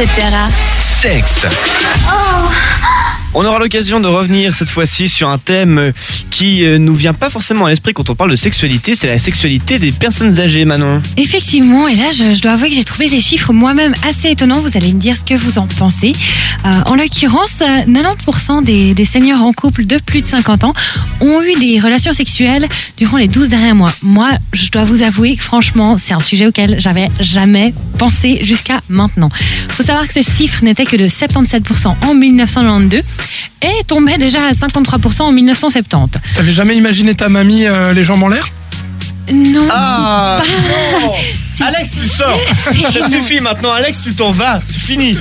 etc. Sexe. On aura l'occasion de revenir cette fois-ci sur un thème qui euh, nous vient pas forcément à l'esprit quand on parle de sexualité, c'est la sexualité des personnes âgées, Manon. Effectivement, et là, je, dois avouer que j'ai trouvé les chiffres moi-même assez étonnants. Vous allez me dire ce que vous en pensez. Euh, en l'occurrence, euh, 90% des, des seniors en couple de plus de 50 ans ont eu des relations sexuelles durant les 12 derniers mois. Moi, je dois vous avouer que franchement, c'est un sujet auquel j'avais jamais pensé jusqu'à maintenant. faut savoir que ce chiffre n'était que de 77% en 1992 et tombait déjà à 53% en 1970. T'avais jamais imaginé ta mamie euh, les jambes en l'air? Non. Ah non Alex, tu sors Ça suffit maintenant, Alex, tu t'en vas, c'est fini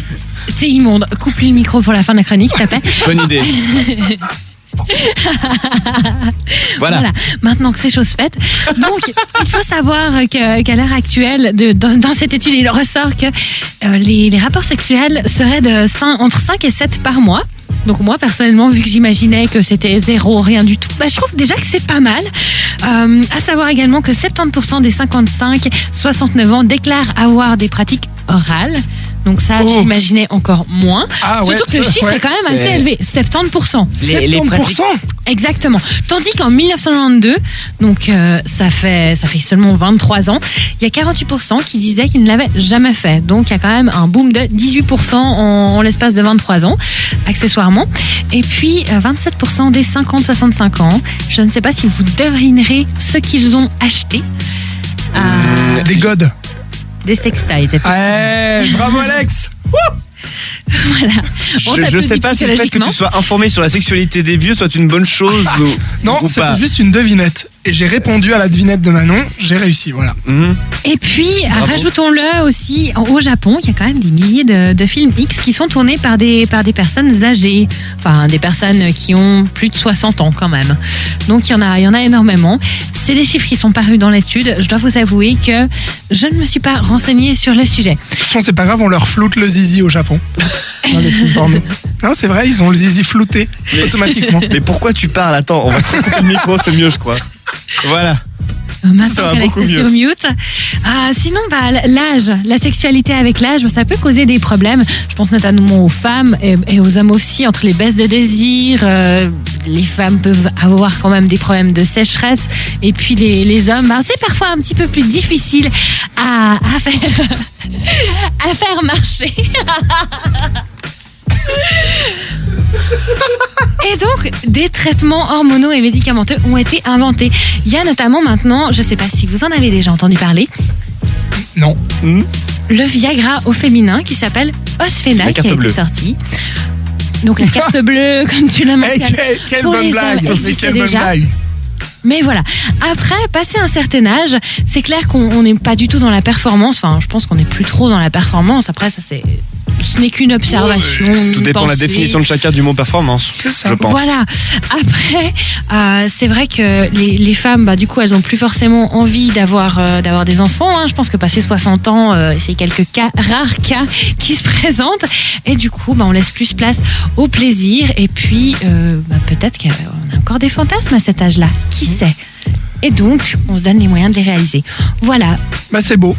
C'est immonde. Coupe-lui le micro pour la fin de la chronique, s'il te plaît. Bonne idée. voilà. Voilà, maintenant que c'est chose faite. Donc, il faut savoir qu'à l'heure actuelle, de, dans, dans cette étude, il ressort que euh, les, les rapports sexuels seraient de 5, entre 5 et 7 par mois. Donc moi, personnellement, vu que j'imaginais que c'était zéro, rien du tout, bah, je trouve déjà que c'est pas mal. Euh, à savoir également que 70% des 55-69 ans déclarent avoir des pratiques orales. Donc ça, Oh. j'imaginais encore moins. Ah ouais, Surtout que le chiffre ouais, est quand même assez élevé, 70%. Les- les 70% Exactement. Tandis qu'en 1992, donc euh, ça fait ça fait seulement 23 ans, il y a 48% qui disaient qu'ils ne l'avaient jamais fait. Donc il y a quand même un boom de 18% en, en l'espace de 23 ans, accessoirement. Et puis euh, 27% des 50-65 ans. Je ne sais pas si vous devinerez ce qu'ils ont acheté. Euh, Des godes. Des sextiles. Ouais, bravo Alex Voilà. On Je, je t'applaudit sais pas si le fait que tu sois informé sur la sexualité des vieux soit une bonne chose ou, Non, ou c'était pas. juste une devinette. Et j'ai répondu à la devinette de Manon, j'ai réussi, voilà. Mhm. Et puis, Bravo. rajoutons-le aussi, au Japon, il y a quand même des milliers de, de films X qui sont tournés par des, par des personnes âgées. Enfin, des personnes qui ont plus de 60 ans quand même. Donc, il y en a, il y en a énormément. C'est des chiffres qui sont parus dans l'étude. Je dois vous avouer que je ne me suis pas renseignée sur le sujet. De toute façon, c'est pas grave, on leur floute le zizi au Japon. Dans les films porno. Non, c'est vrai, ils ont le zizi flouté Mais- automatiquement. Mais pourquoi tu parles? Attends, on va te couper le micro, c'est mieux, je crois. Voilà. Euh, Maintenant beaucoup est sur mute. Ah, sinon, bah, l'âge, la sexualité avec l'âge, ça peut causer des problèmes. Je pense notamment aux femmes et, et aux hommes aussi, entre les baisses de désir. euh, les femmes peuvent avoir quand même des problèmes de sécheresse. Et puis les, les hommes, bah, c'est parfois un petit peu plus difficile à, à faire, à faire marcher. donc, des traitements hormonaux et médicamenteux ont été inventés. Il y a notamment maintenant, je ne sais pas si vous en avez déjà entendu parler, Non. le Viagra au féminin qui s'appelle Osphéna qui a bleue. été sorti. Donc la carte bleue, comme tu l'as Eh, mentionné. quelle, quelle Pour bonne les blague quelle bonne déjà. blague Mais voilà. Après, passé un certain âge, c'est clair qu'on on n'est pas du tout dans la performance. Enfin, je pense qu'on n'est plus trop dans la performance. Après, ça c'est, ce n'est qu'une observation. Tout dépend de la définition de chacun du mot performance. C'est ça. Je pense. Voilà. Après, euh, c'est vrai que les, les femmes, bah, du coup, elles ont plus forcément envie d'avoir euh, d'avoir des enfants. hein. Je pense que passé 60 ans, euh, c'est quelques cas, rares cas qui se présentent. Et du coup, bah, on laisse plus place au plaisir. Et puis, euh, bah, peut-être qu'on a encore des fantasmes à cet âge-là. Qui sait? Et donc, on se donne les moyens de les réaliser. Voilà. Bah, c'est beau.